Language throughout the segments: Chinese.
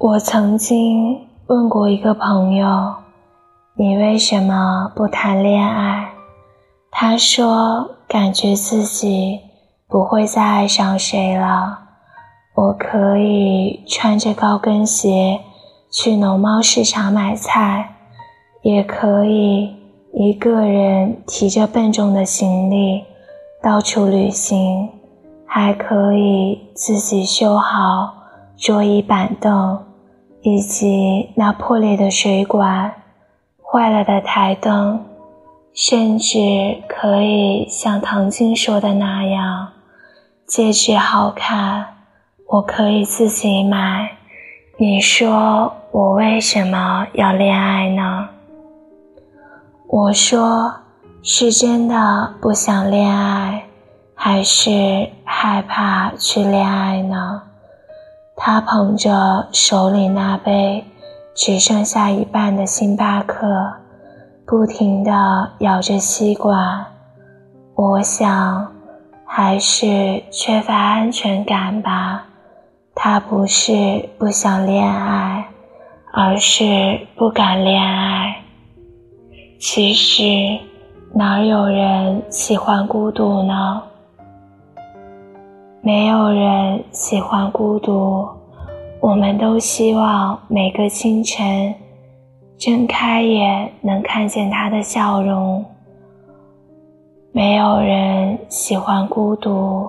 我曾经问过一个朋友：“你为什么不谈恋爱？”他说：“感觉自己不会再爱上谁了。我可以穿着高跟鞋去农贸市场买菜，也可以一个人提着笨重的行李到处旅行，还可以自己修好桌椅板凳。”以及那破裂的水管、坏了的台灯，甚至可以像唐晶说的那样，戒指好看，我可以自己买。你说我为什么要恋爱呢？我说是真的不想恋爱，还是害怕去恋爱呢？他捧着手里那杯只剩下一半的星巴克，不停地咬着吸管。我想，还是缺乏安全感吧。他不是不想恋爱，而是不敢恋爱。其实，哪有人喜欢孤独呢？没有人喜欢孤独，我们都希望每个清晨睁开眼能看见他的笑容。没有人喜欢孤独，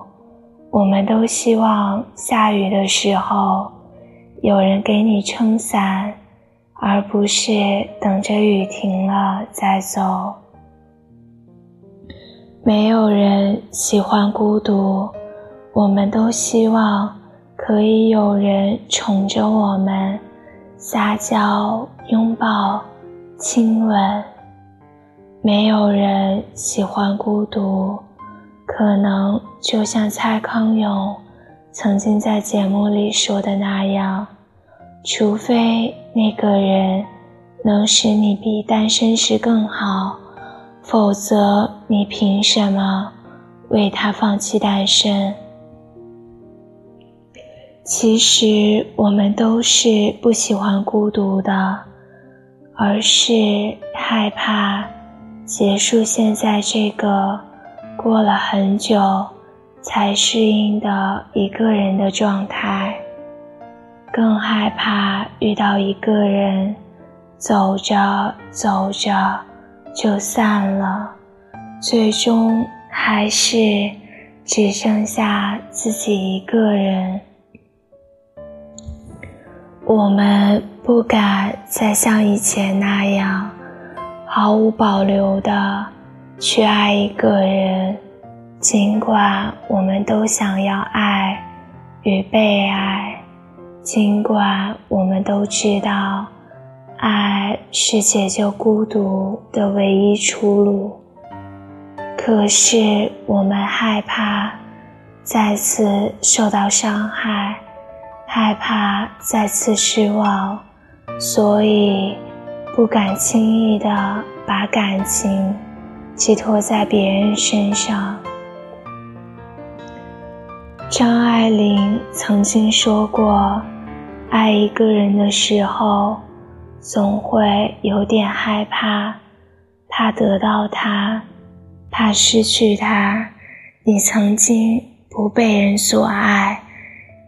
我们都希望下雨的时候有人给你撑伞，而不是等着雨停了再走。没有人喜欢孤独。我们都希望可以有人宠着我们，撒娇、拥抱、亲吻。没有人喜欢孤独，可能就像蔡康永曾经在节目里说的那样：除非那个人能使你比单身时更好，否则你凭什么为他放弃单身？其实我们都是不喜欢孤独的，而是害怕结束现在这个过了很久才适应的一个人的状态，更害怕遇到一个人，走着走着就散了，最终还是只剩下自己一个人。我们不敢再像以前那样毫无保留的去爱一个人，尽管我们都想要爱与被爱，尽管我们都知道爱是解救孤独的唯一出路，可是我们害怕再次受到伤害。害怕再次失望，所以不敢轻易的把感情寄托在别人身上。张爱玲曾经说过：“爱一个人的时候，总会有点害怕，怕得到他，怕失去他。你曾经不被人所爱。”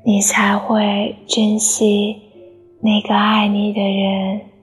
你才会珍惜那个爱你的人。